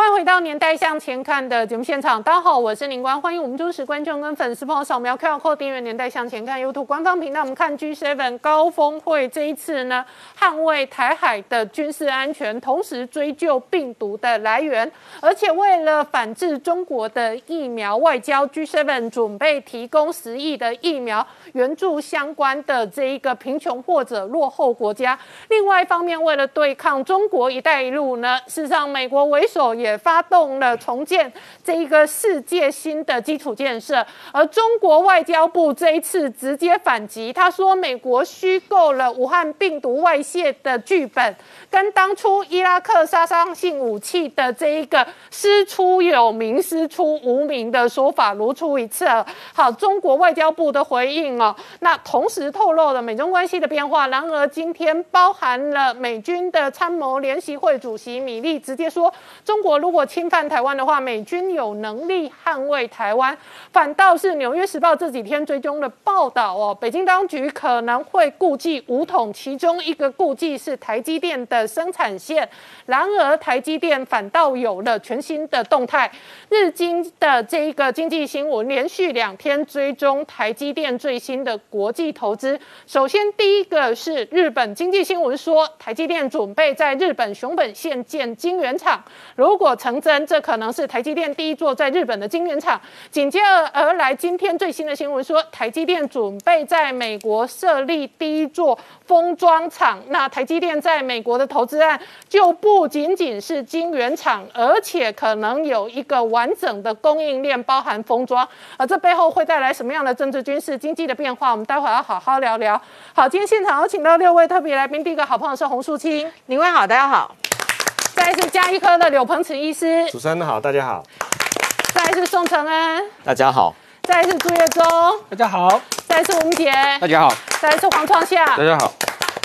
欢迎回到《年代向前看》的节目现场，大家好，我是林官，欢迎我们忠实观众跟粉丝朋友扫描 QR Code 订阅《年代向前看》YouTube 官方频道。我们看 G7 高峰会这一次呢，捍卫台海的军事安全，同时追究病毒的来源，而且为了反制中国的疫苗外交，G7 准备提供十亿的疫苗援助相关的这一个贫穷或者落后国家。另外一方面，为了对抗中国“一带一路”呢，事实上美国为首也。也发动了重建这一个世界新的基础建设，而中国外交部这一次直接反击，他说美国虚构了武汉病毒外泄的剧本，跟当初伊拉克杀伤性武器的这一个师出有名、师出无名的说法如出一辙。好，中国外交部的回应哦，那同时透露了美中关系的变化。然而今天包含了美军的参谋联席会主席米利直接说，中国。如果侵犯台湾的话，美军有能力捍卫台湾。反倒是《纽约时报》这几天追踪的报道哦，北京当局可能会顾忌武统，其中一个顾忌是台积电的生产线。然而，台积电反倒有了全新的动态。日经的这一个经济新闻连续两天追踪台积电最新的国际投资。首先，第一个是日本经济新闻说，台积电准备在日本熊本县建晶圆厂。如果成真，这可能是台积电第一座在日本的晶圆厂。紧接而来，今天最新的新闻说，台积电准备在美国设立第一座封装厂。那台积电在美国的投资案就不仅仅是晶圆厂，而且可能有一个完整的供应链，包含封装。而这背后会带来什么样的政治、军事、经济的变化？我们待会要好好聊聊。好，今天现场有请到六位特别来宾，第一个好朋友是洪淑清，您好，大家好。再是加医科的柳鹏慈医师，主持人好，大家好。再是宋承恩，大家好。再是朱月忠，大家好。再是吴杰，大家好。再是黄创夏，大家好。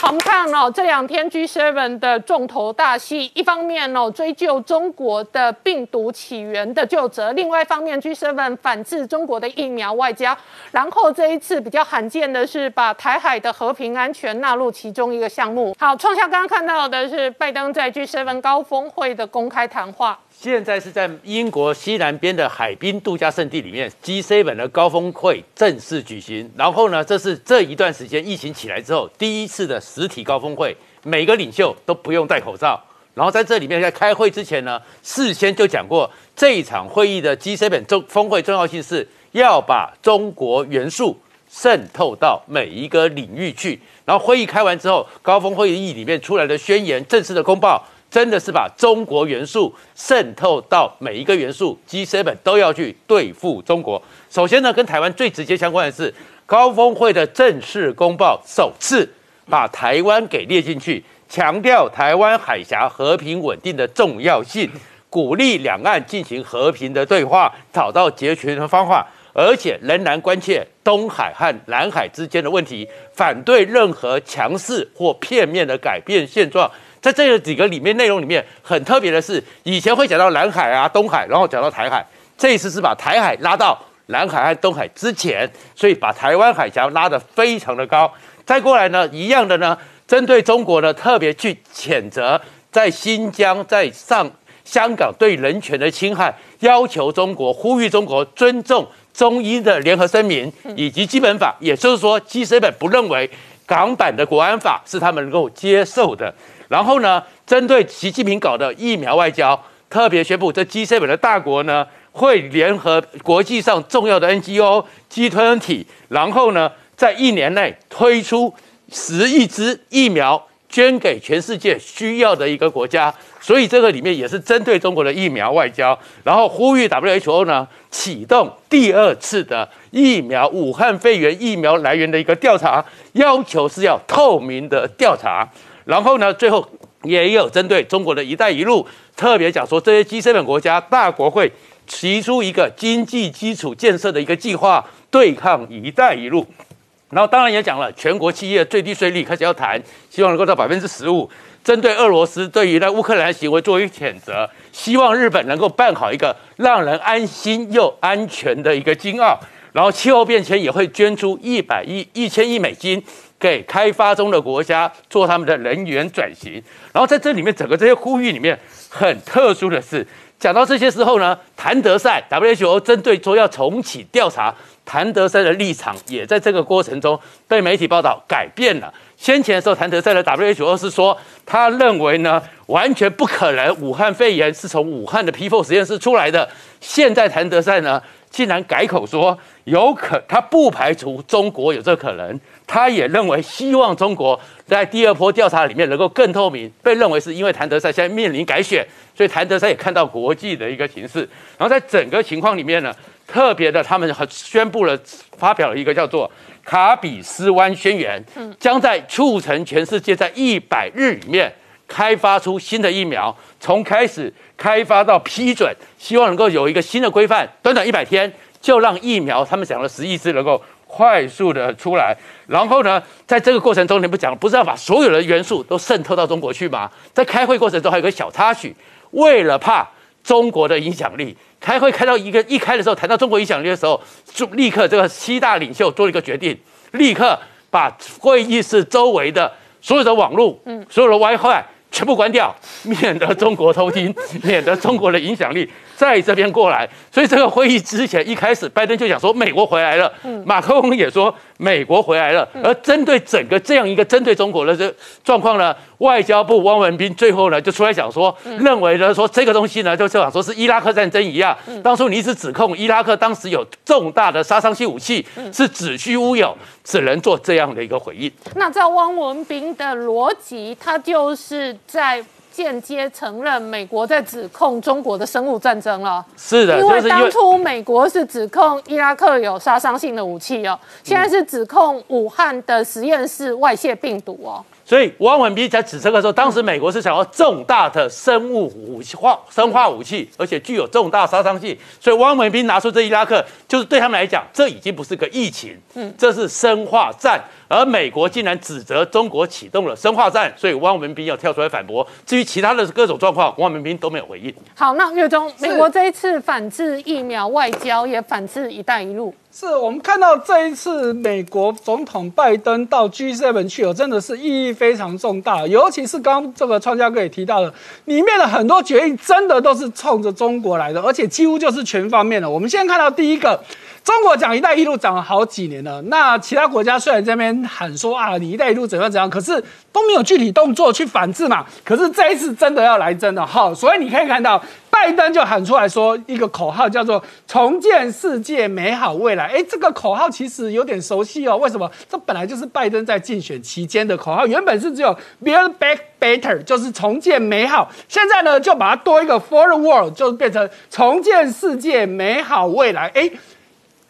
我们看哦，这两天 G7 的重头大戏，一方面哦追究中国的病毒起源的旧责，另外一方面 G7 反制中国的疫苗外交。然后这一次比较罕见的是，把台海的和平安全纳入其中一个项目。好，创下刚刚看到的是拜登在 G7 高峰会的公开谈话。现在是在英国西南边的海滨度假胜地里面，G7 的高峰会正式举行。然后呢，这是这一段时间疫情起来之后第一次的实体高峰会，每个领袖都不用戴口罩。然后在这里面，在开会之前呢，事先就讲过，这一场会议的 G7 重峰会重要性是要把中国元素渗透到每一个领域去。然后会议开完之后，高峰会议里面出来的宣言、正式的公报。真的是把中国元素渗透到每一个元素，G7 都要去对付中国。首先呢，跟台湾最直接相关的是高峰会的正式公报，首次把台湾给列进去，强调台湾海峡和平稳定的重要性，鼓励两岸进行和平的对话，找到解决的方法，而且仍然关切东海和南海之间的问题，反对任何强势或片面的改变现状。在这几个里面内容里面很特别的是，以前会讲到南海啊、东海，然后讲到台海，这一次是把台海拉到南海和东海之前，所以把台湾海峡拉得非常的高。再过来呢，一样的呢，针对中国呢，特别去谴责在新疆、在上香港对人权的侵害，要求中国呼吁中国尊重中医的联合声明以及基本法，也就是说，G7 不认为港版的国安法是他们能够接受的。然后呢，针对习近平搞的疫苗外交，特别宣布这 G7 的大国呢，会联合国际上重要的 NGO、集团体，然后呢，在一年内推出十亿支疫苗，捐给全世界需要的一个国家。所以这个里面也是针对中国的疫苗外交，然后呼吁 WHO 呢启动第二次的疫苗武汉肺炎疫苗来源的一个调查，要求是要透明的调查。然后呢，最后也有针对中国的一带一路，特别讲说这些 G7 国家大国会提出一个经济基础建设的一个计划，对抗一带一路。然后当然也讲了全国企业最低税率开始要谈，希望能够到百分之十五。针对俄罗斯对于那乌克兰行为作为谴责，希望日本能够办好一个让人安心又安全的一个金澳。然后气候变迁也会捐出一百亿、一千亿美金给开发中的国家做他们的能源转型。然后在这里面，整个这些呼吁里面很特殊的是，讲到这些时候呢，谭德赛 WHO 针对说要重启调查，谭德赛的立场也在这个过程中被媒体报道改变了。先前的时候，谭德赛的 WHO 是说，他认为呢，完全不可能武汉肺炎是从武汉的 P4 实验室出来的。现在谭德赛呢，竟然改口说，有可他不排除中国有这可能，他也认为希望中国在第二波调查里面能够更透明。被认为是因为谭德赛现在面临改选，所以谭德赛也看到国际的一个形势。然后在整个情况里面呢，特别的，他们宣布了发表了一个叫做。卡比斯湾宣言将在促成全世界在一百日里面开发出新的疫苗，从开始开发到批准，希望能够有一个新的规范，短短一百天就让疫苗，他们讲了十亿支能够快速的出来。然后呢，在这个过程中，你不讲，不是要把所有的元素都渗透到中国去吗？在开会过程中还有个小插曲，为了怕中国的影响力。开会开到一个一开的时候，谈到中国影响力的时候，就立刻这个七大领袖做了一个决定，立刻把会议室周围的所有的网络、嗯，所有的 WiFi 全部关掉，免得中国偷听，免得中国的影响力。在这边过来，所以这个会议之前一开始，拜登就讲说美国回来了，马克龙也说美国回来了。而针对整个这样一个针对中国的这状况呢，外交部汪文斌最后呢就出来讲说，认为呢说这个东西呢就就想说是伊拉克战争一样，当初你一直指控伊拉克当时有重大的杀伤性武器，是子虚乌有，只能做这样的一个回应。那照汪文斌的逻辑，他就是在。间接承认美国在指控中国的生物战争了，是的，因为当初美国是指控伊拉克有杀伤性的武器哦，现在是指控武汉的实验室外泄病毒哦。所以汪文斌在指这个时候，当时美国是想要重大的生物武器化、生化武器，而且具有重大杀伤性。所以汪文斌拿出这伊拉克，就是对他们来讲，这已经不是个疫情，嗯，这是生化战。而美国竟然指责中国启动了生化战，所以汪文斌要跳出来反驳。至于其他的各种状况，汪文斌都没有回应。好，那月中，美国这一次反制疫苗外交，也反制“一带一路”。是我们看到这一次美国总统拜登到 G7 去，哦，真的是意义非常重大。尤其是刚这个创家哥也提到了，里面的很多决议真的都是冲着中国来的，而且几乎就是全方面的。我们现在看到第一个，中国讲“一带一路”讲了好几年了，那其他国家虽然这边喊说啊，你“一带一路”怎样怎样，可是都没有具体动作去反制嘛。可是这一次真的要来真的，哈，所以你可以看到。拜登就喊出来说一个口号，叫做“重建世界美好未来”。哎，这个口号其实有点熟悉哦。为什么？这本来就是拜登在竞选期间的口号，原本是只有 “build back better”，就是重建美好。现在呢，就把它多一个 “for the world”，就变成重建世界美好未来。哎，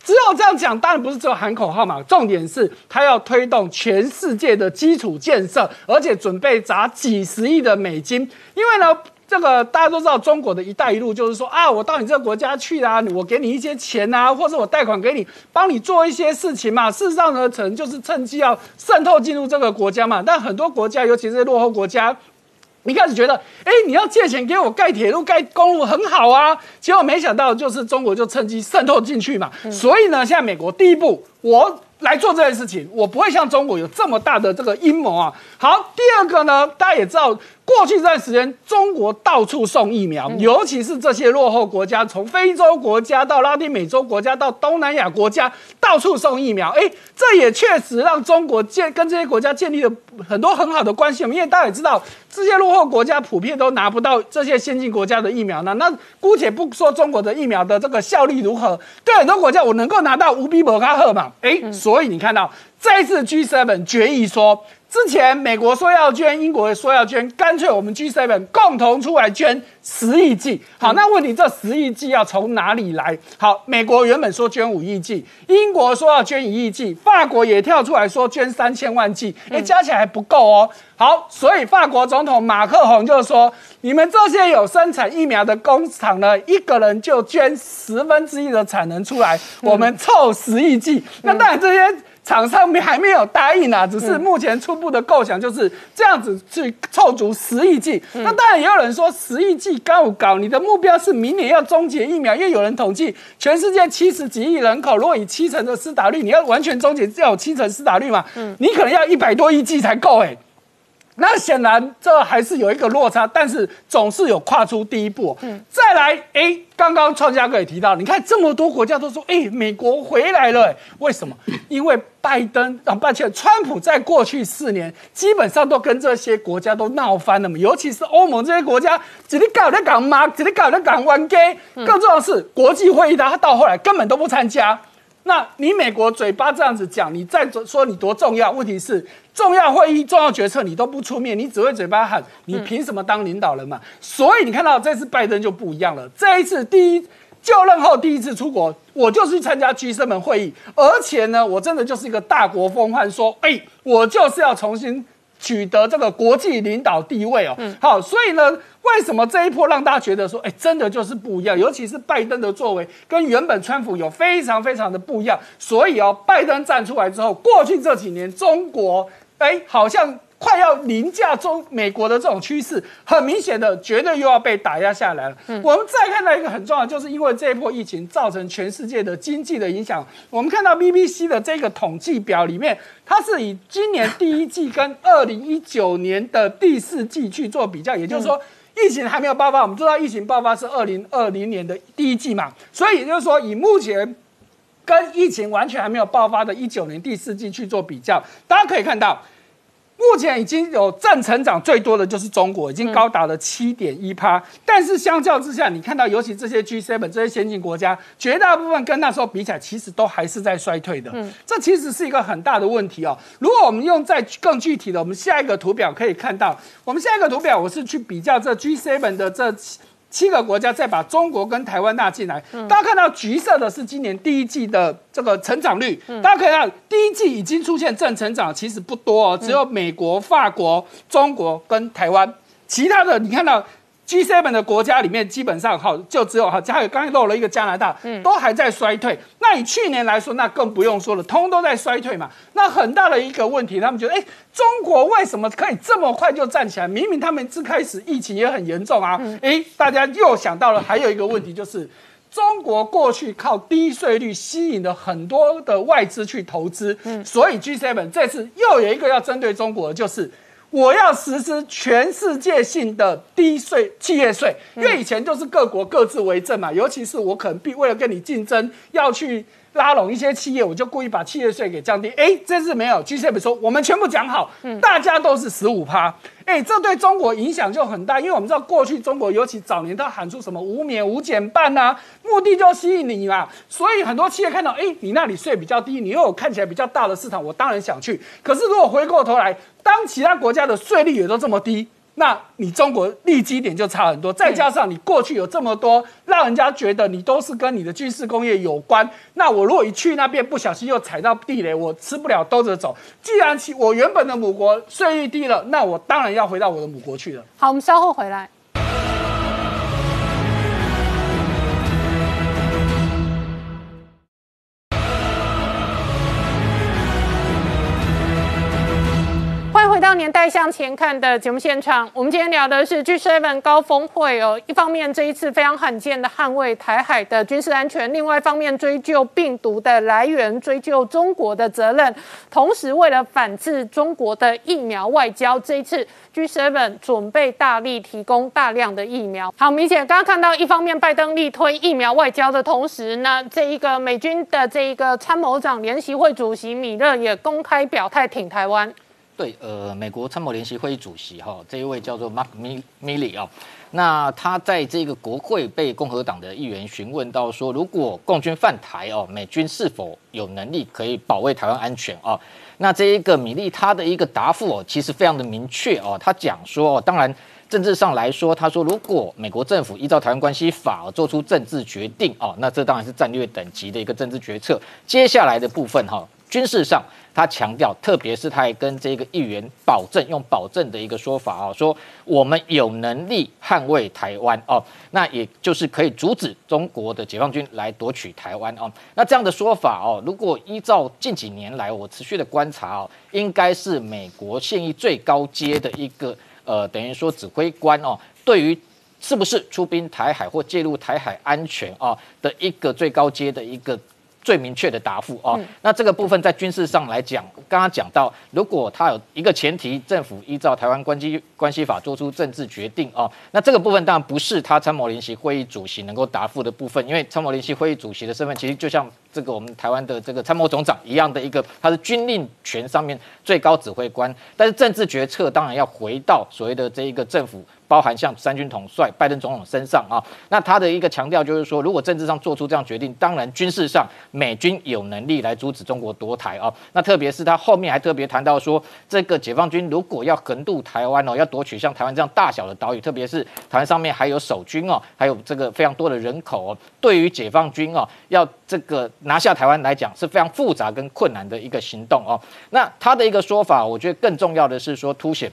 只有这样讲，当然不是只有喊口号嘛。重点是他要推动全世界的基础建设，而且准备砸几十亿的美金，因为呢。这个大家都知道，中国的一带一路就是说啊，我到你这个国家去啊，我给你一些钱啊，或者我贷款给你，帮你做一些事情嘛。事实上呢，可能就是趁机要渗透进入这个国家嘛。但很多国家，尤其是落后国家，一开始觉得，哎，你要借钱给我盖铁路、盖公路很好啊，结果没想到就是中国就趁机渗透进去嘛。所以呢，现在美国第一步，我。来做这件事情，我不会像中国有这么大的这个阴谋啊。好，第二个呢，大家也知道，过去这段时间，中国到处送疫苗，尤其是这些落后国家，从非洲国家到拉丁美洲国家到东南亚国家，到处送疫苗。哎，这也确实让中国建跟这些国家建立了很多很好的关系。因为大家也知道，这些落后国家普遍都拿不到这些先进国家的疫苗呢。那姑且不说中国的疫苗的这个效力如何，对很多国家我能够拿到无比摩卡赫嘛？哎。所以你看到这一次 G7 决议说。之前美国说要捐，英国说要捐，干脆我们 G7 共同出来捐十亿剂。好，那问题这十亿剂要从哪里来？好，美国原本说捐五亿剂，英国说要捐一亿剂，法国也跳出来说捐三千万剂，哎，加起来还不够哦。好，所以法国总统马克宏就说：你们这些有生产疫苗的工厂呢，一个人就捐十分之一的产能出来，我们凑十亿剂。那当然这些。厂商没还没有答应啊，只是目前初步的构想就是这样子去凑足十亿剂。那当然也有人说十亿剂高不高？你的目标是明年要终结疫苗，因为有人统计全世界七十几亿人口，如果以七成的施打率，你要完全终结要有七成施打率嘛？嗯，你可能要一百多亿剂才够哎。那显然这还是有一个落差，但是总是有跨出第一步。嗯，再来，哎，刚刚创家哥也提到，你看这么多国家都说，哎，美国回来了，为什么？因为拜登啊，抱歉，川普在过去四年基本上都跟这些国家都闹翻了嘛，尤其是欧盟这些国家，这里搞在港妈，这里搞在港湾 gay，更重要的是国际会议，他到后来根本都不参加。那你美国嘴巴这样子讲，你再说你多重要？问题是重要会议、重要决策你都不出面，你只会嘴巴喊，你凭什么当领导人嘛？所以你看到这次拜登就不一样了，这一次第一就任后第一次出国，我就是去参加 G7 门会议，而且呢，我真的就是一个大国风范，说，哎，我就是要重新。取得这个国际领导地位哦，好，所以呢，为什么这一波让大家觉得说，哎，真的就是不一样？尤其是拜登的作为跟原本川普有非常非常的不一样，所以哦，拜登站出来之后，过去这几年中国，哎，好像。快要凌驾中美国的这种趋势，很明显的，绝对又要被打压下来了。我们再看到一个很重要，就是因为这一波疫情造成全世界的经济的影响。我们看到 BBC 的这个统计表里面，它是以今年第一季跟二零一九年的第四季去做比较，也就是说，疫情还没有爆发。我们知道疫情爆发是二零二零年的第一季嘛，所以也就是说，以目前跟疫情完全还没有爆发的一九年第四季去做比较，大家可以看到。目前已经有正成长最多的就是中国，已经高达了七点一趴。但是相较之下，你看到尤其这些 G7 这些先进国家，绝大部分跟那时候比起来，其实都还是在衰退的。嗯，这其实是一个很大的问题哦。如果我们用在更具体的，我们下一个图表可以看到，我们下一个图表我是去比较这 G7 的这。七个国家再把中国跟台湾纳进来，大家看到橘色的是今年第一季的这个成长率，大家可以看第一季已经出现正成长，其实不多哦，只有美国、法国、中国跟台湾，其他的你看到。G7 的国家里面，基本上哈就只有哈，还有刚才漏了一个加拿大，都还在衰退。那以去年来说，那更不用说了，通都在衰退嘛。那很大的一个问题，他们觉得，哎，中国为什么可以这么快就站起来？明明他们最开始疫情也很严重啊。哎，大家又想到了还有一个问题，就是中国过去靠低税率吸引了很多的外资去投资，所以 G7 这次又有一个要针对中国，就是。我要实施全世界性的低税企业税，因为以前就是各国各自为政嘛。尤其是我可能必为了跟你竞争，要去拉拢一些企业，我就故意把企业税给降低。哎，这次没有，G7 说我们全部讲好，大家都是十五趴。哎，这对中国影响就很大，因为我们知道过去中国尤其早年他喊出什么无免无减半呐，目的就吸引你嘛。所以很多企业看到，哎，你那里税比较低，你又有看起来比较大的市场，我当然想去。可是如果回过头来，当其他国家的税率也都这么低。那你中国立基点就差很多，再加上你过去有这么多，让人家觉得你都是跟你的军事工业有关。那我如果一去那边不小心又踩到地雷，我吃不了兜着走。既然其我原本的母国税率低了，那我当然要回到我的母国去了。好，我们稍后回来。年代向前看的节目现场，我们今天聊的是 G7 高峰会哦。一方面，这一次非常罕见的捍卫台海的军事安全；另外一方面，追究病毒的来源，追究中国的责任。同时，为了反制中国的疫苗外交，这一次 G7 准备大力提供大量的疫苗。好，明显刚刚看到，一方面拜登力推疫苗外交的同时呢，这一个美军的这一个参谋长联席会主席米勒也公开表态挺台湾。对，呃，美国参谋联席会议主席哈，这一位叫做 Mark Milley 啊，那他在这个国会被共和党的议员询问到说，如果共军犯台哦，美军是否有能力可以保卫台湾安全啊？那这一个米利他的一个答复哦，其实非常的明确哦，他讲说，当然。政治上来说，他说，如果美国政府依照台湾关系法做出政治决定哦，那这当然是战略等级的一个政治决策。接下来的部分哈，军事上，他强调，特别是他还跟这个议员保证，用保证的一个说法啊，说我们有能力捍卫台湾哦，那也就是可以阻止中国的解放军来夺取台湾哦。那这样的说法哦，如果依照近几年来我持续的观察哦，应该是美国现役最高阶的一个呃，等于说指挥官哦，对于是不是出兵台海或介入台海安全啊的一个最高阶的一个。最明确的答复哦，那这个部分在军事上来讲，刚刚讲到，如果他有一个前提，政府依照台湾关系关系法做出政治决定哦，那这个部分当然不是他参谋联席会议主席能够答复的部分，因为参谋联席会议主席的身份其实就像这个我们台湾的这个参谋总长一样的一个，他是军令权上面最高指挥官，但是政治决策当然要回到所谓的这一个政府。包含像三军统帅拜登总统身上啊，那他的一个强调就是说，如果政治上做出这样决定，当然军事上美军有能力来阻止中国夺台啊。那特别是他后面还特别谈到说，这个解放军如果要横渡台湾哦，要夺取像台湾这样大小的岛屿，特别是台湾上面还有守军哦，还有这个非常多的人口哦，对于解放军哦，要这个拿下台湾来讲是非常复杂跟困难的一个行动哦。那他的一个说法，我觉得更重要的是说凸显。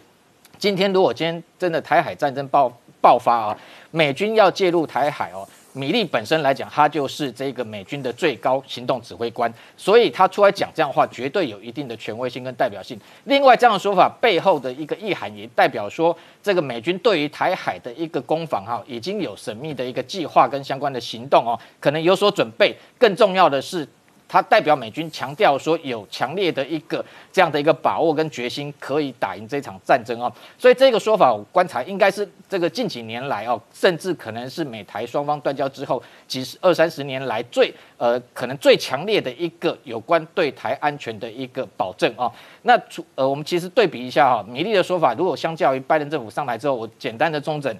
今天如果今天真的台海战争爆爆发啊，美军要介入台海哦，米利本身来讲，他就是这个美军的最高行动指挥官，所以他出来讲这样的话，绝对有一定的权威性跟代表性。另外，这样的说法背后的一个意涵，也代表说，这个美军对于台海的一个攻防哈，已经有神秘的一个计划跟相关的行动哦，可能有所准备。更重要的是。他代表美军强调说，有强烈的一个这样的一个把握跟决心，可以打赢这场战争哦。所以这个说法，我观察应该是这个近几年来哦，甚至可能是美台双方断交之后几十二三十年来最呃可能最强烈的一个有关对台安全的一个保证哦。那除呃，我们其实对比一下哈，米利的说法，如果相较于拜登政府上台之后，我简单的中整，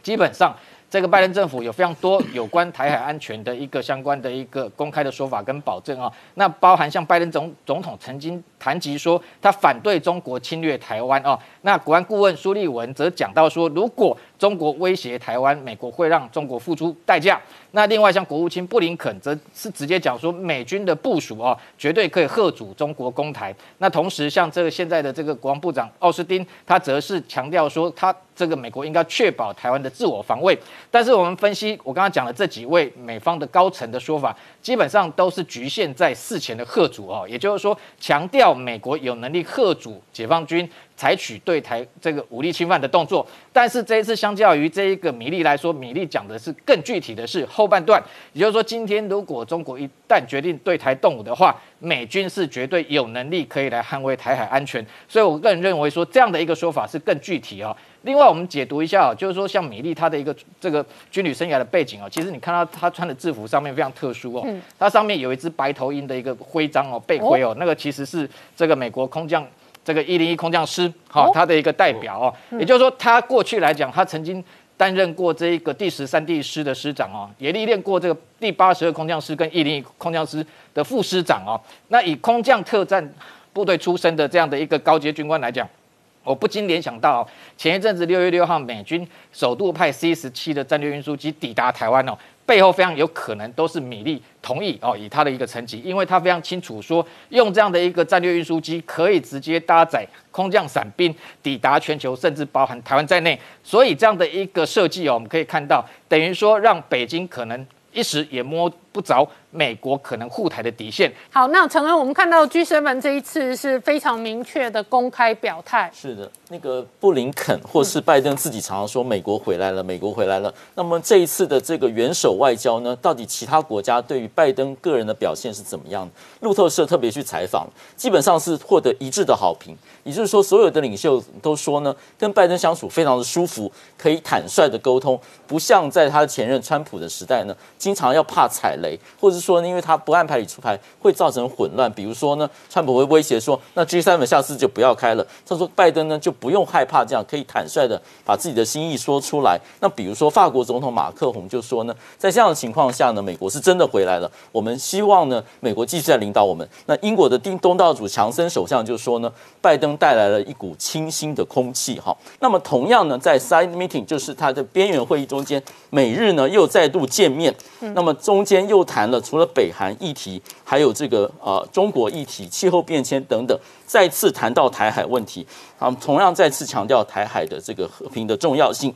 基本上。这个拜登政府有非常多 有关台海安全的一个相关的一个公开的说法跟保证啊，那包含像拜登总总统曾经谈及说他反对中国侵略台湾啊，那国安顾问苏利文则讲到说，如果中国威胁台湾，美国会让中国付出代价。那另外像国务卿布林肯则是直接讲说，美军的部署啊，绝对可以贺阻中国攻台。那同时像这个现在的这个国防部长奥斯汀，他则是强调说，他这个美国应该确保台湾的自我防卫。但是我们分析，我刚刚讲的这几位美方的高层的说法，基本上都是局限在事前的贺主哦，也就是说，强调美国有能力贺主解放军。采取对台这个武力侵犯的动作，但是这一次相较于这一个米利来说，米利讲的是更具体的是后半段，也就是说，今天如果中国一旦决定对台动武的话，美军是绝对有能力可以来捍卫台海安全。所以我个人认为说这样的一个说法是更具体啊。另外，我们解读一下啊，就是说像米利他的一个这个军旅生涯的背景啊，其实你看到他穿的制服上面非常特殊哦，它上面有一只白头鹰的一个徽章哦，背徽哦，那个其实是这个美国空降。这个一零一空降师，好，他的一个代表哦，也就是说，他过去来讲，他曾经担任过这一个第十三地师的师长哦，也历练过这个第八十二空降师跟一零一空降师的副师长哦。那以空降特战部队出身的这样的一个高阶军官来讲，我不禁联想到前一阵子六月六号，美军首度派 C 十七的战略运输机抵达台湾哦。背后非常有可能都是米利同意哦，以他的一个层级，因为他非常清楚说，用这样的一个战略运输机可以直接搭载空降伞兵抵达全球，甚至包含台湾在内，所以这样的一个设计哦，我们可以看到，等于说让北京可能一时也摸不着。美国可能护台的底线。好，那陈恩，我们看到 G7 这一次是非常明确的公开表态。是的，那个布林肯或是拜登自己常常说美国回来了，美国回来了。那么这一次的这个元首外交呢，到底其他国家对于拜登个人的表现是怎么样？路透社特别去采访，基本上是获得一致的好评。也就是说，所有的领袖都说呢，跟拜登相处非常的舒服，可以坦率的沟通，不像在他的前任川普的时代呢，经常要怕踩雷或者。说呢，因为他不按牌理出牌，会造成混乱。比如说呢，川普会威胁说，那 G7 下次就不要开了。他说，拜登呢就不用害怕这样，可以坦率的把自己的心意说出来。那比如说，法国总统马克宏就说呢，在这样的情况下呢，美国是真的回来了。我们希望呢，美国继续在领导我们。那英国的丁东道主强森首相就说呢，拜登带来了一股清新的空气。哈，那么同样呢，在 side meeting 就是他的边缘会议中间，美日呢又再度见面。那么中间又谈了除了北韩议题，还有这个呃中国议题、气候变迁等等，再次谈到台海问题，啊，同样再次强调台海的这个和平的重要性。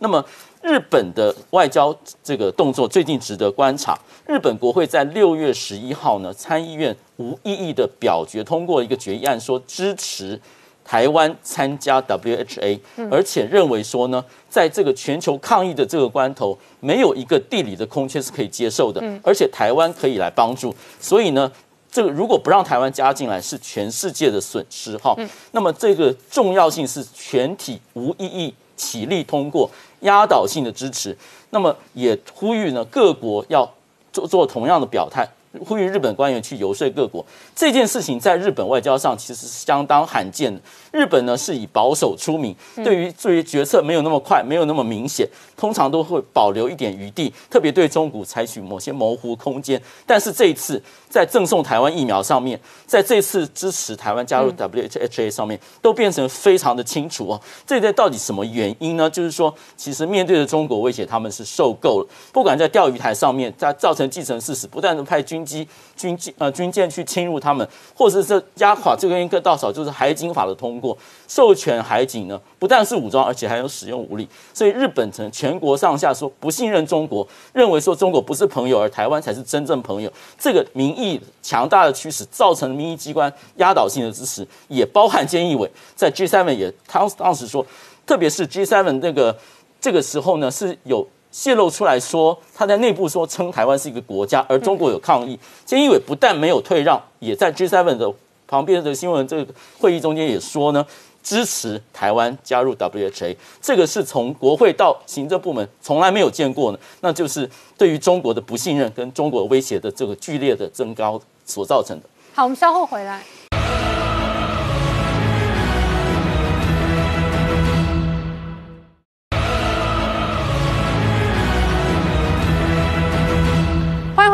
那么日本的外交这个动作最近值得观察。日本国会在六月十一号呢，参议院无异议的表决通过一个决议案，说支持台湾参加 WHA，而且认为说呢，在这个全球抗疫的这个关头，没有一个地理的空缺是可以接受的，而且台湾可以来帮助。所以呢，这个如果不让台湾加进来，是全世界的损失哈。那么这个重要性是全体无异议起立通过，压倒性的支持。那么也呼吁呢各国要。做做同样的表态，呼吁日本官员去游说各国。这件事情在日本外交上其实是相当罕见的。日本呢是以保守出名，对于对于决策没有那么快，没有那么明显，通常都会保留一点余地，特别对中国采取某些模糊空间。但是这一次在赠送台湾疫苗上面，在这次支持台湾加入 WHA 上面，都变成非常的清楚哦。这在到底什么原因呢？就是说，其实面对着中国威胁，他们是受够了。不管在钓鱼台上面，在造成既成事实，不断的派军机、军机呃军舰去侵入他们，或者是压垮这个一个稻草，就是海警法的通。过授权海警呢，不但是武装，而且还有使用武力。所以日本曾全国上下说不信任中国，认为说中国不是朋友，而台湾才是真正朋友。这个民意强大的驱使，造成民意机关压倒性的支持，也包含菅义伟在 G7 也当当时说，特别是 G7 那个这个时候呢，是有泄露出来说他在内部说称台湾是一个国家，而中国有抗议。菅义伟不但没有退让，也在 G7 的。旁边的新闻，这个会议中间也说呢，支持台湾加入 WHA，这个是从国会到行政部门从来没有见过呢，那就是对于中国的不信任跟中国威胁的这个剧烈的增高所造成的。好，我们稍后回来。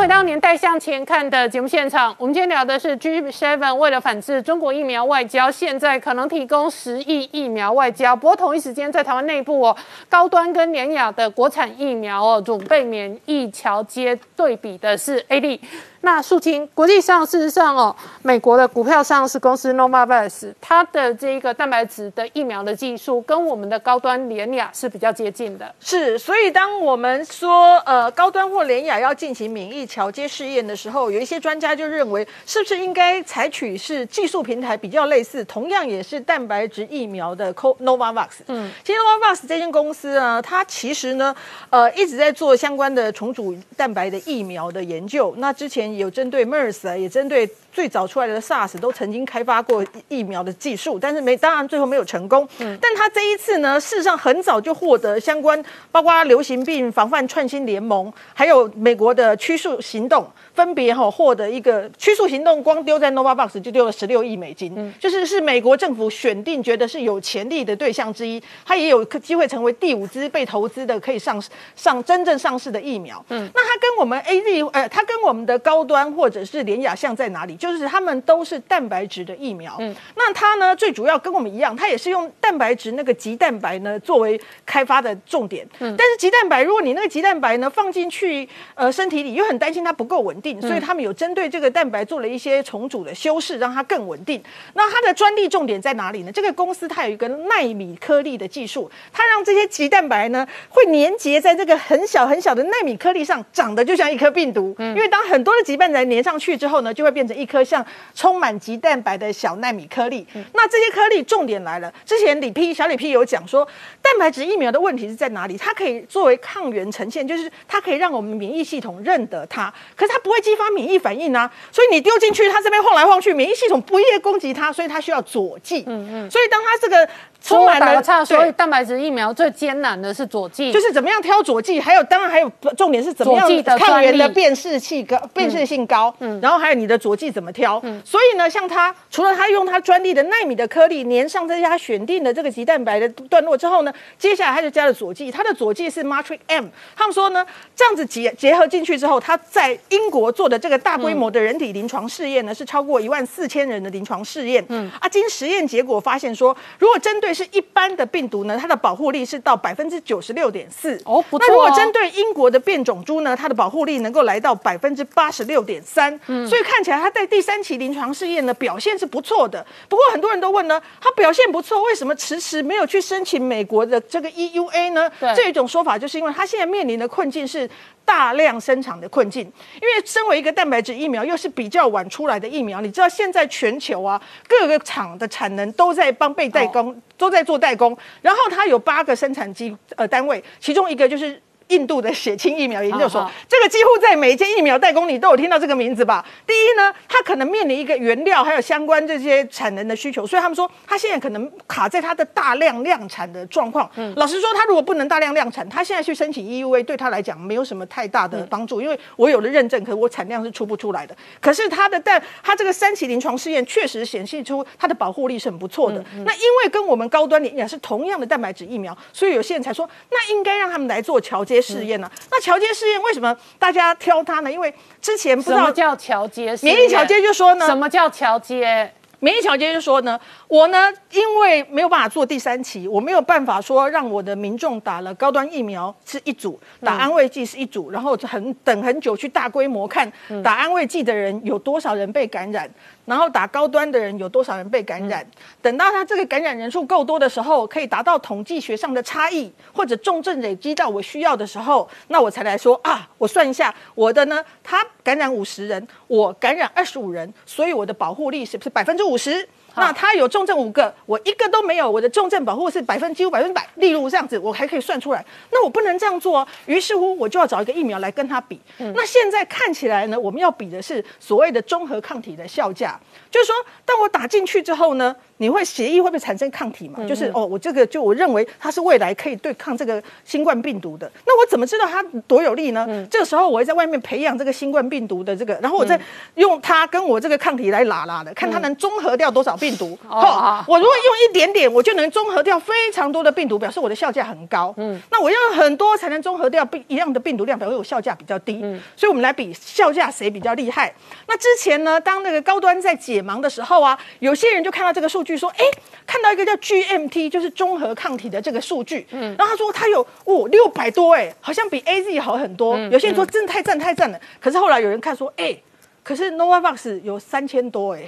回到年代向前看的节目现场，我们今天聊的是 G7 为了反制中国疫苗外交，现在可能提供十亿疫苗外交。不过同一时间，在台湾内部哦，高端跟廉雅的国产疫苗哦，准备免疫桥接对比的是 A D。那肃清，国际上事实上哦，美国的股票上市公司 Novavax，它的这个蛋白质的疫苗的技术跟我们的高端联雅是比较接近的。是，所以当我们说呃高端或联雅要进行免疫桥接试验的时候，有一些专家就认为，是不是应该采取是技术平台比较类似，同样也是蛋白质疫苗的 Novavax。嗯，其实 Novavax 这间公司呢，它其实呢，呃一直在做相关的重组蛋白的疫苗的研究。那之前。有针对 MERS 啊，也针对最早出来的 SARS 都曾经开发过疫苗的技术，但是没，当然最后没有成功。嗯，但他这一次呢，事实上很早就获得相关，包括流行病防范创新联盟，还有美国的驱速行动。分别哈获得一个驱速行动，光丢在 Novavax 就丢了十六亿美金，就是是美国政府选定觉得是有潜力的对象之一，它也有机会成为第五支被投资的可以上上真正上市的疫苗。嗯，那它跟我们 A Z 呃，它跟我们的高端或者是联雅像在哪里？就是它们都是蛋白质的疫苗。嗯，那它呢最主要跟我们一样，它也是用蛋白质那个极蛋白呢作为开发的重点。嗯，但是极蛋白如果你那个极蛋白呢放进去呃身体里，又很担心它不够稳。定，所以他们有针对这个蛋白做了一些重组的修饰，让它更稳定。那它的专利重点在哪里呢？这个公司它有一个纳米颗粒的技术，它让这些棘蛋白呢会粘结在这个很小很小的纳米颗粒上，长得就像一颗病毒。因为当很多的棘蛋白粘上去之后呢，就会变成一颗像充满棘蛋白的小纳米颗粒。那这些颗粒重点来了，之前李批小李批有讲说，蛋白质疫苗的问题是在哪里？它可以作为抗原呈现，就是它可以让我们免疫系统认得它，可是它不。不会激发免疫反应啊，所以你丢进去，它这边晃来晃去，免疫系统不易攻击它，所以它需要佐剂。嗯嗯，所以当它这个。充满了差，所以蛋白质疫苗最艰难的是佐剂，就是怎么样挑佐剂，还有当然还有重点是怎么样抗原的辨识器高、辨识性高，嗯。然后还有你的佐剂怎么挑，嗯。所以呢，像它除了它用它专利的纳米的颗粒粘上这些它选定的这个极蛋白的段落之后呢，接下来它就加了佐剂，它的佐剂是 Matrix M，他们说呢，这样子结结合进去之后，它在英国做的这个大规模的人体临床试验呢，是超过一万四千人的临床试验，嗯。啊，经实验结果发现说，如果针对是一般的病毒呢，它的保护力是到百分之九十六点四，哦不错那如果哦针对英国的变种株呢，它的保护力能够来到百分之八十六点三，嗯。所以看起来它在第三期临床试验呢表现是不错的。不过很多人都问呢，它表现不错，为什么迟迟没有去申请美国的这个 EUA 呢？对？这一种说法就是因为它现在面临的困境是大量生产的困境，因为身为一个蛋白质疫苗，又是比较晚出来的疫苗，你知道现在全球啊各个厂的产能都在帮被代工，都在做代工，然后它有八个生产机呃单位，其中一个就是。印度的血清疫苗研究所这个几乎在每一间疫苗代工里都有听到这个名字吧？第一呢，它可能面临一个原料还有相关这些产能的需求，所以他们说它现在可能卡在它的大量量产的状况。老实说，它如果不能大量量产，它现在去申请 EUA 对它来讲没有什么太大的帮助，因为我有了认证，可是我产量是出不出来的。可是它的但它这个三期临床试验确实显示出它的保护力是很不错的。那因为跟我们高端的也是同样的蛋白质疫苗，所以有些人才说，那应该让他们来做桥接试验呢、那桥接试验为什么大家挑它呢？因为之前不知道叫桥接？免疫桥接就说呢，什么叫桥接？免疫桥接就说呢，我呢因为没有办法做第三期，我没有办法说让我的民众打了高端疫苗是一组，打安慰剂是一组，然后很等很久去大规模看打安慰剂的人有多少人被感染，然后打高端的人有多少人被感染。等到他这个感染人数够多的时候，可以达到统计学上的差异，或者重症累积到我需要的时候，那我才来说啊，我算一下我的呢，他感染五十人，我感染二十五人，所以我的保护力是不是百分之五十？那他有重症五个，我一个都没有，我的重症保护是百分几乎百分之百。例如这样子，我还可以算出来。那我不能这样做哦，于是乎我就要找一个疫苗来跟他比。那现在看起来呢，我们要比的是所谓的综合抗体的效价，就是说，当我打进去之后呢，你会协议会不会产生抗体嘛？就是哦，我这个就我认为它是未来可以对抗这个新冠病毒的。那我怎么知道它多有利呢？这个时候我会在外面培养这个新冠病毒的这个，然后我再用它跟我这个抗体来拉拉的，看它能综合掉多少病毒。哦我如果用一点点，我就能综合掉非常多的病毒，表示我的效价很高。嗯，那我要用很多才能综合掉病一样的病毒量，表示我效价比较低。嗯，所以我们来比效价谁比较厉害。那之前呢，当那个高端在解盲的时候啊，有些人就看到这个数据说，哎，看到一个叫 GMT，就是综合抗体的这个数据。嗯，然后他说他有哦六百多，哎，好像比 AZ 好很多。有些人说真的太赞太赞了，可是后来有人看说，哎。可是 Novavax 有三千多哎、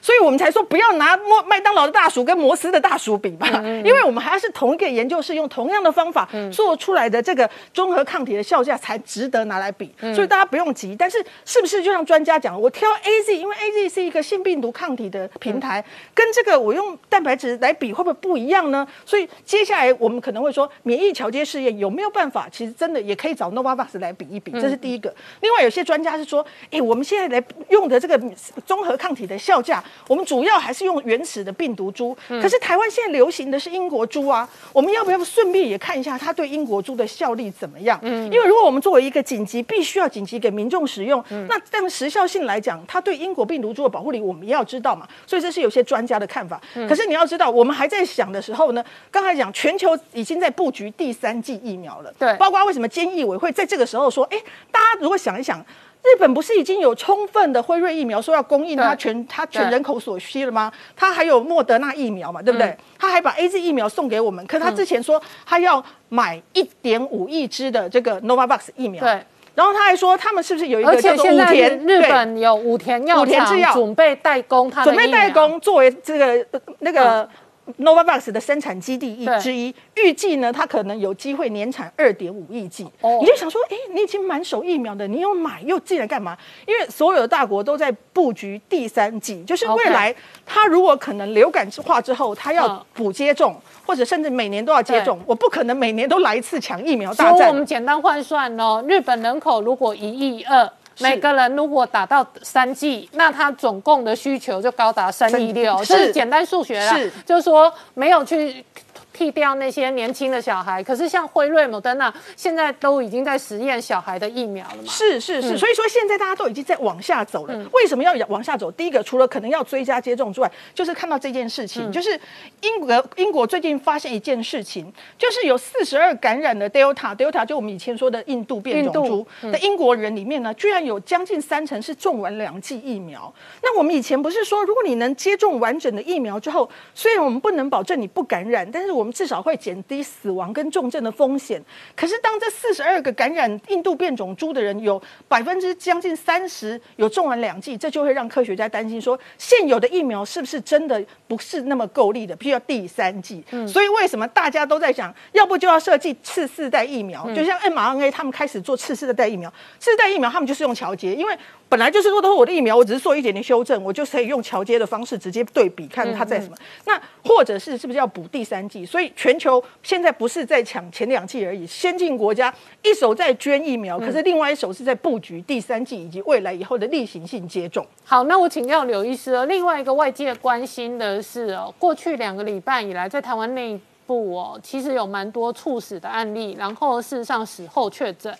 所以我们才说不要拿麦麦当劳的大薯跟摩斯的大薯比嘛，因为我们还是同一个研究室用同样的方法做出来的这个综合抗体的效价才值得拿来比，所以大家不用急。但是是不是就像专家讲，我挑 AZ，因为 AZ 是一个性病毒抗体的平台，跟这个我用蛋白质来比会不会不一样呢？所以接下来我们可能会说，免疫桥接试验有没有办法？其实真的也可以找 Novavax 来比一比，这是第一个。另外有些专家是说，哎，我们现在来用的这个综合抗体的效价，我们主要还是用原始的病毒株。可是台湾现在流行的是英国株啊，我们要不要顺便也看一下它对英国株的效力怎么样？嗯因为如果我们作为一个紧急必须要紧急给民众使用，那但时效性来讲，它对英国病毒株的保护力我们也要知道嘛。所以这是有些专家的看法。可是你要知道，我们还在想的时候呢，刚才讲全球已经在布局第三剂疫苗了。对包括为什么监议委会在这个时候说，哎，大家如果想一想。日本不是已经有充分的辉瑞疫苗说要供应它全它全人口所需了吗？它还有莫德纳疫苗嘛，对不对？他还把 A Z 疫苗送给我们，可是他之前说他要买一点五亿支的这个 Novavax 疫苗，对。然后他还说他们是不是有一个叫做且现在武田？日本有武田药武田制药。厂准备代工他的准备代工作为这个呃那个 Novavax 的生产基地一之一，预计呢，它可能有机会年产二点五亿剂。哦你就想说，哎，你已经满手疫苗的，你又买又进来干嘛？因为所有的大国都在布局第三季，就是未来它如果可能流感化之后，它嗯要补接种，或者甚至每年都要接种，我不可能每年都来一次抢疫苗大战所以我们。简单换算哦，日本人口如果一亿二。每个人如果打到三剂，那他总共的需求就高达三亿六，是简单数学啦。是。就是说没有去替掉那些年轻的小孩。可是像辉瑞、莫德纳现在都已经在实验小孩的疫苗了嘛？是是是，所以说现在大家都已经在往下走了。为什么要往下走？第一个，除了可能要追加接种之外，就是看到这件事情，就是英国英国最近发现一件事情，就是有四十二感染的 Delta，Delta 就我们以前说的印度变种株的英国人里面呢，居然有将近三成是种完两剂疫苗。那我们以前不是说，如果你能接种完整的疫苗之后，虽然我们不能保证你不感染，但是我们至少会减低死亡跟重症的风险。可是当这四十二个感染印度变种株的人有百分之将近三十有中完两剂，这就会让科学家担心说，现有的疫苗是不是真的不是那么够力的，必须要第三剂。所以为什么大家都在想，要不就要设计次世代疫苗？就像 mRNA 他们开始做次世代疫苗，次世代疫苗他们就是用桥接，因为本来就是说都是我的疫苗，我只是做一点点修正，我就可以用桥接的方式直接对比，看它在什么。那或者是是不是要补第三剂？所以全球现在不是在抢前两剂而已，先进国家一手在捐疫苗，可是另外一手是在布局第三剂以及未来以后的例行性接种。好，那我请教刘医师哦。另外一个外界关心的是哦，过去两个礼拜以来，在台湾内部哦，其实有蛮多猝死的案例，然后事实上死后确诊。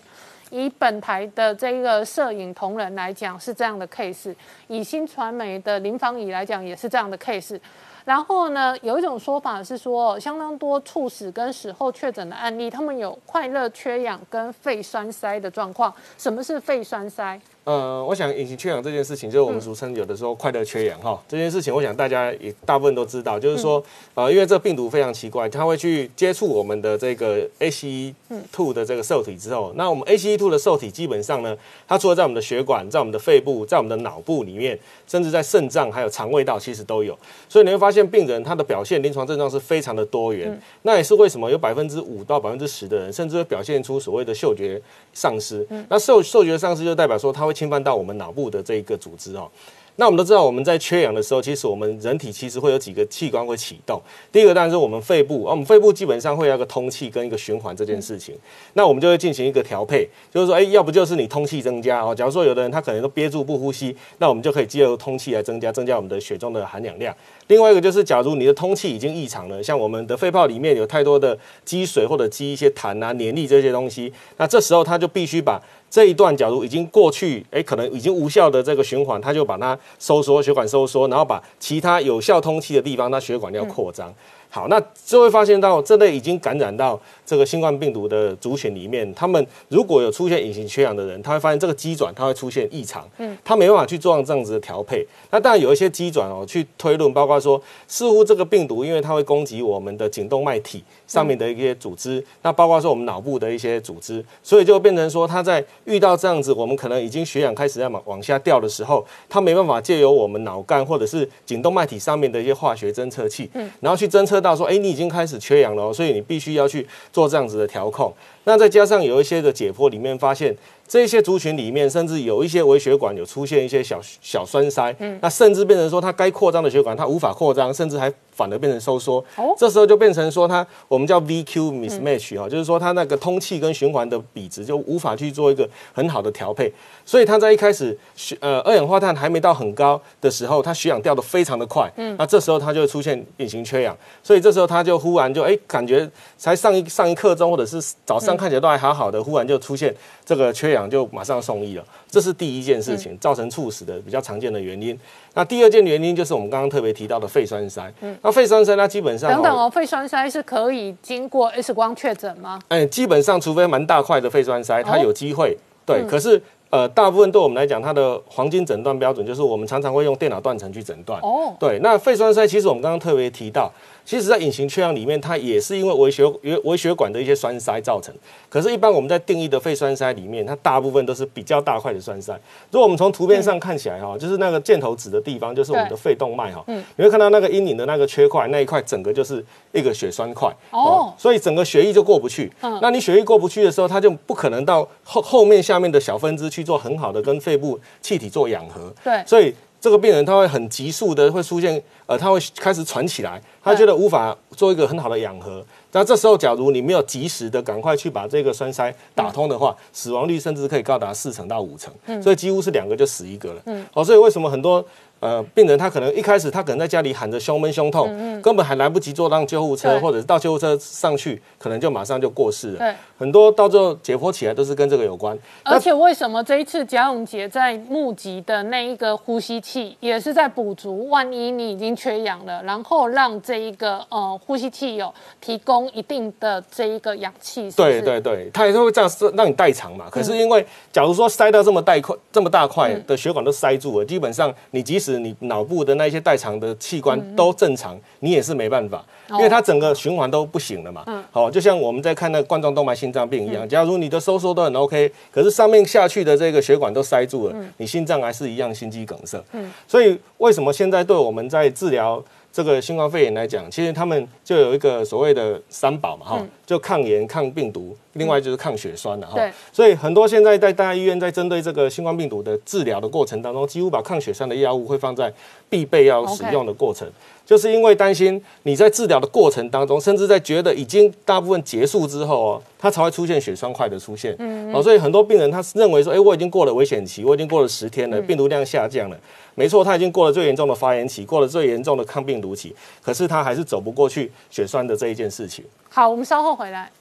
以本台的这个摄影同仁来讲是这样的 case，以新传媒的林芳怡来讲也是这样的 case。然后呢，有一种说法是说，相当多猝死跟死后确诊的案例，他们有快乐缺氧跟肺栓塞的状况。什么是肺栓塞？呃，我想隐形缺氧这件事情，就是我们俗称有的时候快乐缺氧哈。这件事情，我想大家也大部分都知道，就是说，呃，因为这个病毒非常奇怪，它会去接触我们的这个 ACE2 的这个受体之后，那我们 ACE2 的受体基本上呢，它除了在我们的血管、在我们的肺部、在我们的脑部里面，甚至在肾脏还有肠胃道，其实都有。所以你会发现，病人他的表现临床症状是非常的多元。那也是为什么有百分之五到百分之十的人，甚至会表现出所谓的嗅觉丧失。那嗅嗅觉丧失就代表说，它会侵犯到我们脑部的这一个组织哦。那我们都知道，我们在缺氧的时候，其实我们人体其实会有几个器官会启动。第一个当然是我们肺部，而我们肺部基本上会有一个通气跟一个循环这件事情。那我们就会进行一个调配，就是说，哎，要不就是你通气增加哦。假如说有的人他可能都憋住不呼吸，那我们就可以借由通气来增加增加我们的血中的含氧量。另外一个就是，假如你的通气已经异常了，像我们的肺泡里面有太多的积水或者积一些痰啊、黏液这些东西，那这时候他就必须把这一段，假如已经过去，哎，可能已经无效的这个循环，它就把它收缩，血管收缩，然后把其他有效通气的地方，那血管要扩张。好，那就会发现到这类已经感染到这个新冠病毒的族群里面，他们如果有出现隐形缺氧的人，他会发现这个机转它会出现异常，嗯，他没办法去做这样子的调配。那当然有一些机转哦，去推论，包括说似乎这个病毒因为它会攻击我们的颈动脉体上面的一些组织，那包括说我们脑部的一些组织，所以就变成说他在遇到这样子，我们可能已经血氧开始在往往下掉的时候，他没办法借由我们脑干或者是颈动脉体上面的一些化学侦测器，嗯，然后去侦测到说，哎，你已经开始缺氧了，所以你必须要去做这样子的调控。那再加上有一些的解剖里面发现，这些族群里面甚至有一些微血管有出现一些小小栓塞，嗯，那甚至变成说它该扩张的血管它无法扩张，甚至还反而变成收缩。哦，这时候就变成说它我们叫 VQ mismatch 哈，就是说它那个通气跟循环的比值就无法去做一个很好的调配，所以它在一开始血呃二氧化碳还没到很高的时候，它血氧掉的非常的快，嗯，那这时候它就会出现隐形缺氧，所以这时候它就忽然就哎感觉才上一上一刻钟或者是早上。看起来都还好好的，忽然就出现这个缺氧，就马上送医了。这是第一件事情，造成猝死的比较常见的原因。那第二件原因就是我们刚刚特别提到的肺栓塞。嗯，那肺栓塞它基本上等等哦，肺栓塞是可以经过 X 光确诊吗？哎，基本上除非蛮大块的肺栓塞，它有机会。对，可是呃，大部分对我们来讲，它的黄金诊断标准就是我们常常会用电脑断层去诊断。哦，对，那肺栓塞其实我们刚刚特别提到。其实，在隐形缺氧里面，它也是因为微血微微血管的一些栓塞造成。可是，一般我们在定义的肺栓塞里面，它大部分都是比较大块的栓塞。如果我们从图片上看起来哈，就是那个箭头指的地方，就是我们的肺动脉哈。嗯。你会看到那个阴影的那个缺块，那一块整个就是一个血栓块。哦。所以整个血液就过不去。嗯。那你血液过不去的时候，它就不可能到后后面下面的小分支去做很好的跟肺部气体做氧合。对。所以这个病人他会很急速的会出现，呃，他会开始喘起来。他觉得无法做一个很好的氧合，那这时候假如你没有及时的赶快去把这个栓塞打通的话，死亡率甚至可以高达四成到五成，所以几乎是两个就死一个了。嗯，好，所以为什么很多呃，病人他可能一开始他可能在家里喊着胸闷胸痛，根本还来不及坐上救护车，或者是到救护车上去，可能就马上就过世了。对，很多到最后解剖起来都是跟这个有关。而且为什么这一次贾永杰在募集的那一个呼吸器，也是在补足，万一你已经缺氧了，然后让这一个呃呼吸器有提供一定的这一个氧气，是是对对对，它也是会这样是让你代偿嘛。可是因为假如说塞到这么大块、这么大块的血管都塞住了，基本上你即使你脑部的那些代偿的器官都正常，你也是没办法，因为它整个循环都不行了嘛。好，就像我们在看那个冠状动脉心脏病一样，假如你的收缩都很 OK，可是上面下去的这个血管都塞住了，你心脏还是一样心肌梗塞。所以为什么现在对我们在治疗？这个新冠肺炎来讲，其实他们就有一个所谓的三宝嘛，哈、就抗炎、抗病毒，另外就是抗血栓了哈对。所以很多现在在大家医院在针对这个新冠病毒的治疗的过程当中，几乎把抗血栓的药物会放在必备要使用的过程。就是因为担心你在治疗的过程当中，甚至在觉得已经大部分结束之后哦，它才会出现血栓块的出现。嗯，哦，所以很多病人他认为说，哎，我已经过了危险期，我已经过了十天了，病毒量下降了。没错，他已经过了最严重的发炎期，过了最严重的抗病毒期，可是他还是走不过去血栓的这一件事情。好，我们稍后回来。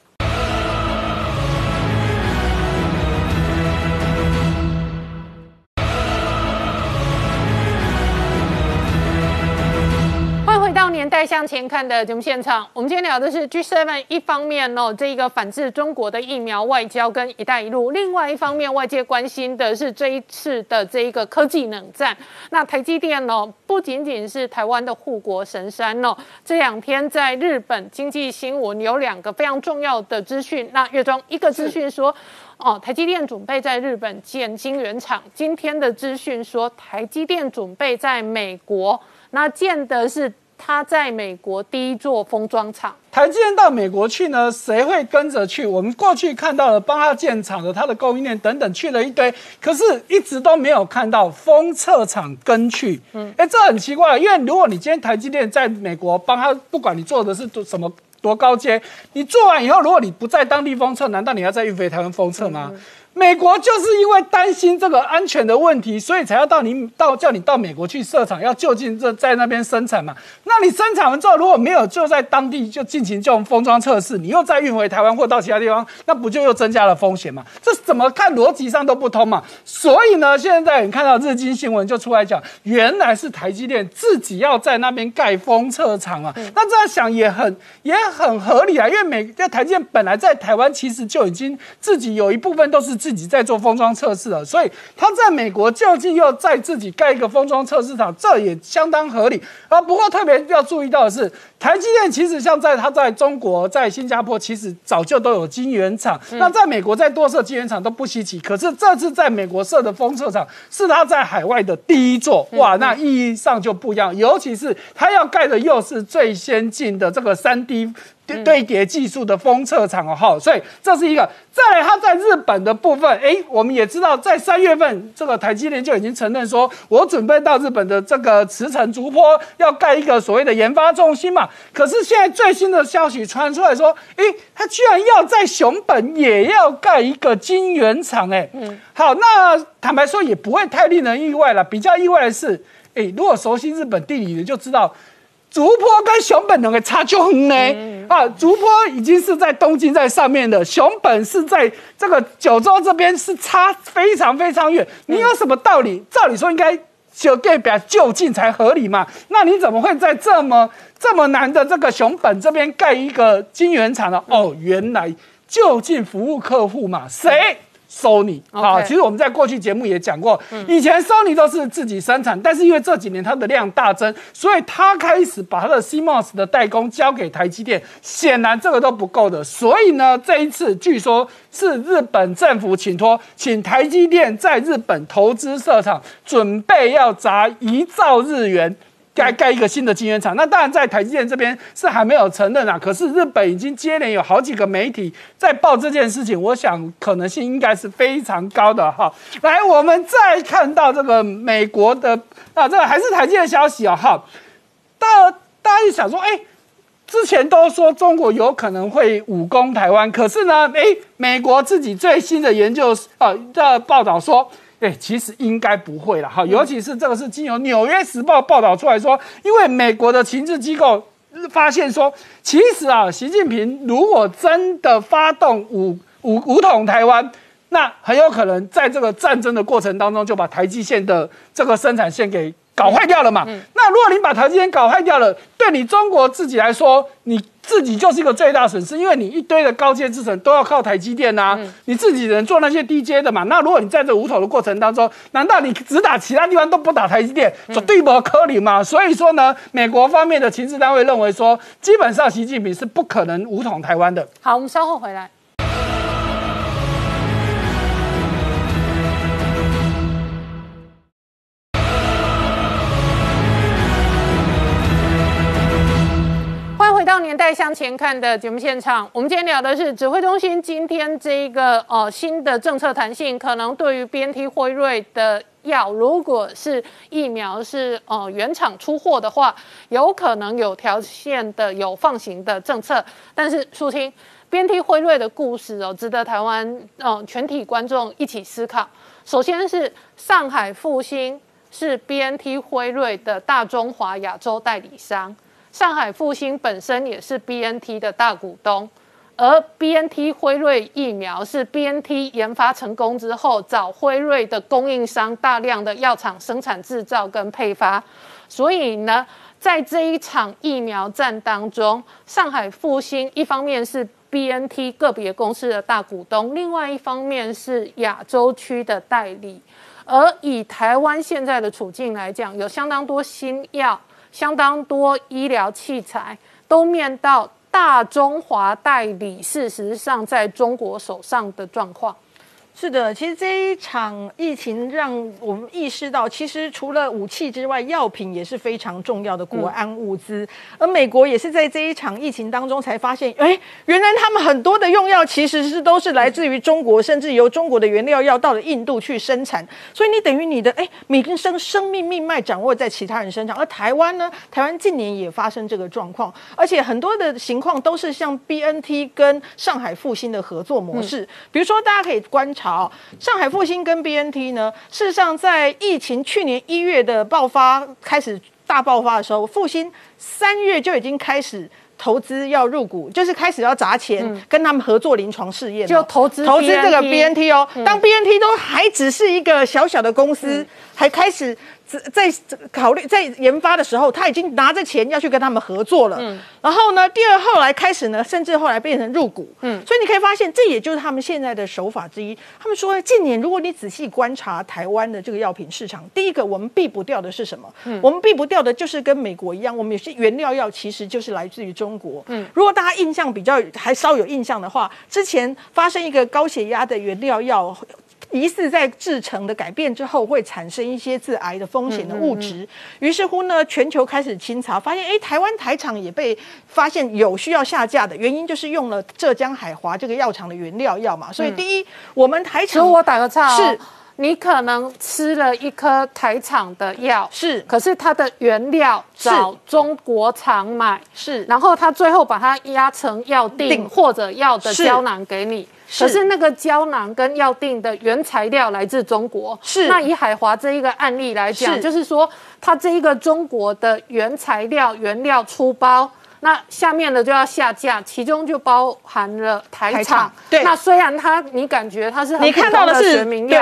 迎回到年代向前看的节目现场。我们今天聊的是 G7，一方面哦，这一个反制中国的疫苗外交跟“一带一路”，另外一方面，外界关心的是这一次的这一个科技冷战。那台积电呢，不仅仅是台湾的护国神山哦，这两天在日本经济新闻有两个非常重要的资讯。那月中一个资讯说。哦，台积电准备在日本建晶圆厂。今天的资讯说，台积电准备在美国，那建的是它在美国第一座封装厂。台积电到美国去呢，谁会跟着去？我们过去看到了帮他建厂的，他的供应链等等去了一堆，可是一直都没有看到封测厂跟去。嗯，哎，这很奇怪，因为如果你今天台积电在美国帮他，不管你做的是什么多高阶，你做完以后，如果你不在当地封测，难道你要再运回台湾封测吗？美国就是因为担心这个安全的问题，所以才要到你到叫你到美国去设厂，要就近这在那边生产嘛。那你生产完之后，如果没有就在当地就进行这种封装测试，你又再运回台湾或到其他地方，那不就又增加了风险嘛？这怎么看逻辑上都不通嘛。所以呢，现在你看到日经新闻就出来讲，原来是台积电自己要在那边盖封测厂啊。那这样想也很也很合理啊，因为美在台积电本来在台湾其实就已经自己有一部分都是自己在做封装测试了，所以他在美国究竟又在自己盖一个封装测试厂，这也相当合理。啊，不过特别要注意到的是，台积电其实像在它在中国、在新加坡，其实早就都有晶圆厂。那在美国再多设晶圆厂都不稀奇。可是这次在美国设的封测厂是它在海外的第一座，哇，那意义上就不一样。尤其是它要盖的又是最先进的这个三 D。堆堆叠技术的封测厂哦，哈，所以这是一个。再来，它在日本的部分，哎，我们也知道，在三月份，这个台积电就已经承认说，我准备到日本的这个慈城竹坡要盖一个所谓的研发中心嘛。可是现在最新的消息传出来说，哎，他居然要在熊本也要盖一个晶圆厂，哎，嗯，好，那坦白说也不会太令人意外了。比较意外的是，哎，如果熟悉日本地理的就知道。竹坡跟熊本两个差就很呢、啊，竹坡已经是在东京在上面的，熊本是在这个九州这边是差非常非常远。你有什么道理？照理说应该就代表就近才合理嘛？那你怎么会在这么这么难的这个熊本这边盖一个晶圆厂呢？哦，原来就近服务客户嘛，谁？Sony 啊，其实我们在过去节目也讲过，以前 Sony 都是自己生产，但是因为这几年它的量大增，所以它开始把它的 CMOS 的代工交给台积电，显然这个都不够的，所以呢，这一次据说是日本政府请托，请台积电在日本投资设厂，准备要砸一兆日元。盖盖一个新的晶圆厂，那当然在台积电这边是还没有承认啊。可是日本已经接连有好几个媒体在报这件事情，我想可能性应该是非常高的哈。来，我们再看到这个美国的啊，这个还是台积电消息啊哈。大大家就想说，哎、之前都说中国有可能会武攻台湾，可是呢，哎，美国自己最新的研究啊的报道说，哎，其实应该不会了哈，尤其是这个是经由《纽约时报》报道出来说，因为美国的情治机构发现说，其实啊，习近平如果真的发动武武武统台湾，那很有可能在这个战争的过程当中，就把台积线的这个生产线给搞坏掉了嘛。那如果你把台积线搞坏掉了，对你中国自己来说，你自己就是一个最大损失，因为你一堆的高阶制程都要靠台积电呐，你自己人做那些低阶的嘛。那如果你在这五统的过程当中，难道你只打其他地方都不打台积电，就对不可理嘛？所以说呢，美国方面的情治单位认为说，基本上习近平是不可能武统台湾的。好，我们稍后回来。回到年代向前看的节目现场，我们今天聊的是指挥中心今天这一个呃新的政策弹性，可能对于 BNT 辉瑞的药，如果是疫苗是呃原厂出货的话，有可能有条件的有放行的政策。但是苏青 BNT 辉瑞的故事哦，值得台湾嗯全体观众一起思考。首先是上海复兴是 BNT 辉瑞的大中华亚洲代理商。上海复兴本身也是 B N T 的大股东，而 B N T 辉瑞疫苗是 B N T 研发成功之后，找辉瑞的供应商大量的药厂生产制造跟配发，所以呢，在这一场疫苗战当中，上海复兴一方面是 B N T 个别公司的大股东，另外一方面是亚洲区的代理，而以台湾现在的处境来讲，有相当多新药。相当多医疗器材都面到大中华代理，事实上在中国手上的状况。是的，其实这一场疫情让我们意识到，其实除了武器之外，药品也是非常重要的国安物资。而美国也是在这一场疫情当中才发现，哎，原来他们很多的用药其实是都是来自于中国，甚至由中国的原料药到了印度去生产。所以你等于你的哎，每根生生命命脉掌握在其他人身上。而台湾呢，台湾近年也发生这个状况，而且很多的情况都是像 B N T 跟上海复兴的合作模式。比如说，大家可以观察。好，上海复兴跟 BNT 呢，事实上在疫情去年一月的爆发开始大爆发的时候，复兴三月就已经开始投资要入股，就是开始要砸钱跟他们合作临床试验，就投资投资这个 BNT 哦。当 BNT 都还只是一个小小的公司，还开始。在考虑在研发的时候，他已经拿着钱要去跟他们合作了。嗯，然后呢，第二后来开始呢，甚至后来变成入股。嗯，所以你可以发现，这也就是他们现在的手法之一。他们说，近年如果你仔细观察台湾的这个药品市场，第一个我们避不掉的是什么？嗯，我们避不掉的就是跟美国一样，我们有些原料药其实就是来自于中国。嗯，如果大家印象比较还稍有印象的话，之前发生一个高血压的原料药。疑似在制成的改变之后，会产生一些致癌的风险的物质。于是乎呢，全球开始清查，发现哎，台湾台厂也被发现有需要下架的原因，就是用了浙江海华这个药厂的原料药嘛。所以第一，我们台厂，我打个岔，是你可能吃了一颗台厂的药，是，可是它的原料找中国厂买，是，然后他最后把它压成药锭或者药的胶囊给你。可是那个胶囊跟药定的原材料来自中国，是那以海华这一个案例来讲，就是说它这一个中国的原材料原料出包，那下面的就要下架，其中就包含了台厂。对，那虽然它你感觉它是你看到的是全名药，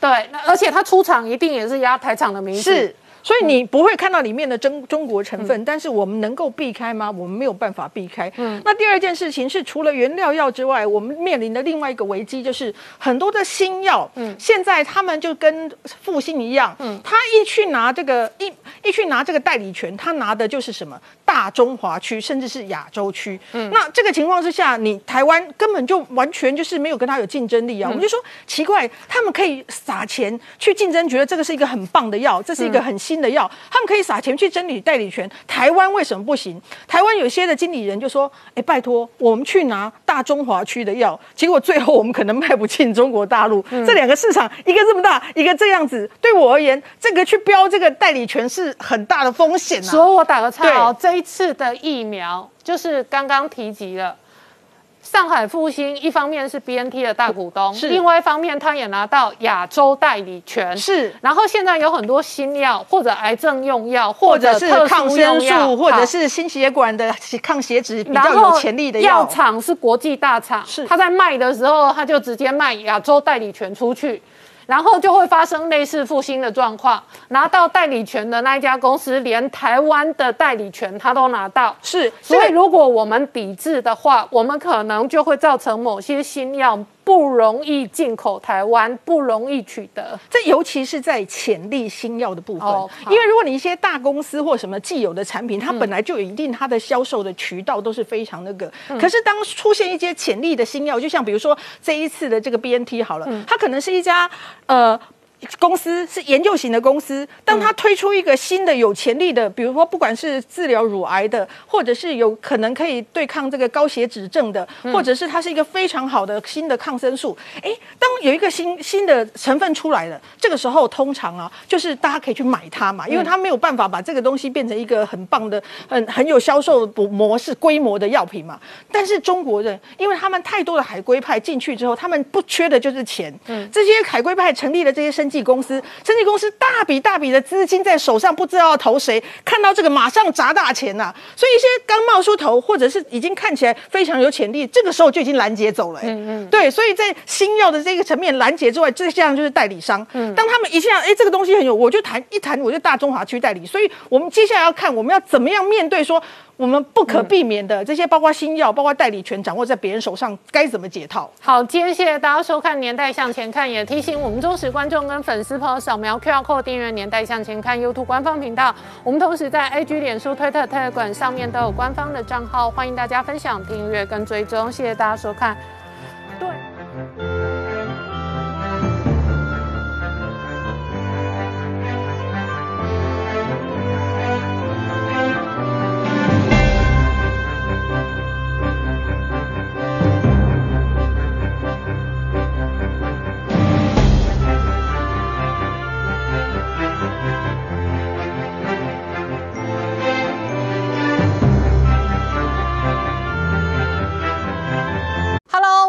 对，那而且它出厂一定也是压台厂的名字。是。所以你不会看到里面的中中国成分，但是我们能够避开吗？我们没有办法避开。嗯，那第二件事情是，除了原料药之外，我们面临的另外一个危机就是很多的新药，嗯，现在他们就跟复兴一样，嗯，他一去拿这个一一去拿这个代理权，他拿的就是什么？大中华区，甚至是亚洲区。嗯，那这个情况之下，你台湾根本就完全就是没有跟他有竞争力啊。我们就说奇怪，他们可以撒钱去竞争，觉得这个是一个很棒的药，这是一个很新。的药，他们可以撒钱去争取代理权。台湾为什么不行？台湾有些的经理人就说：“哎，拜托，我们去拿大中华区的药，结果最后我们可能卖不进中国大陆。这两个市场，一个这么大，一个这样子，对我而言，这个去标这个代理权是很大的风险啊。所以我打个岔哦，这一次的疫苗就是刚刚提及了。上海复兴一方面是 BNT 的大股东，是。另外一方面他也拿到亚洲代理权，是。然后现在有很多新药或者癌症用药，或者是抗生素，或者是心血管的抗血脂比较有潜力的药。药。厂是国际大厂，是。他在卖的时候，他就直接卖亚洲代理权出去，然后就会发生类似复兴的状况。拿到代理权的那一家公司，连台湾的代理权他都拿到。是，所以，如果我们抵制的话，我们可能就会造成某些新药不容易进口台湾，不容易取得。这尤其是在潜力新药的部分，哦因为如果你一些大公司或什么既有的产品，它本来就有一定它的销售的渠道都是非常那个，可是当出现一些潜力的新药，就像比如说这一次的这个 BNT 好了，它可能是一家呃。公司是研究型的公司，当它推出一个新的有潜力的，比如说不管是治疗乳癌的，或者是有可能可以对抗这个高血脂症的，或者是它是一个非常好的新的抗生素，诶，当有一个新新的成分出来了，这个时候通常啊，就是大家可以去买它嘛，因为它没有办法把这个东西变成一个很棒的、很很有销售模式规模的药品嘛。但是中国人，因为他们太多的海归派进去之后，他们不缺的就是钱，嗯，这些海归派成立了这些生技公司，生技公司大笔大笔的资金在手上，不知道要投谁，看到这个马上砸大钱呐、所以一些刚冒出头，或者是已经看起来非常有潜力，这个时候就已经拦截走了、嗯嗯，对，所以在新药的这个层面拦截之外，这项就是代理商，嗯，当他们一下哎这个东西很有，我就谈一谈我就大中华区代理，所以我们接下来要看我们要怎么样面对说。我们不可避免的这些，包括新药，包括代理权掌握在别人手上，该怎么解套？好，今天谢谢大家收看《年代向前看》，也提醒我们忠实观众跟粉丝朋友扫描 QR code 订阅《年代向前看》YouTube 官方频道。我们同时在 IG、脸书、推特、Telegram 上面都有官方的账号，欢迎大家分享、订阅跟追踪。谢谢大家收看。对。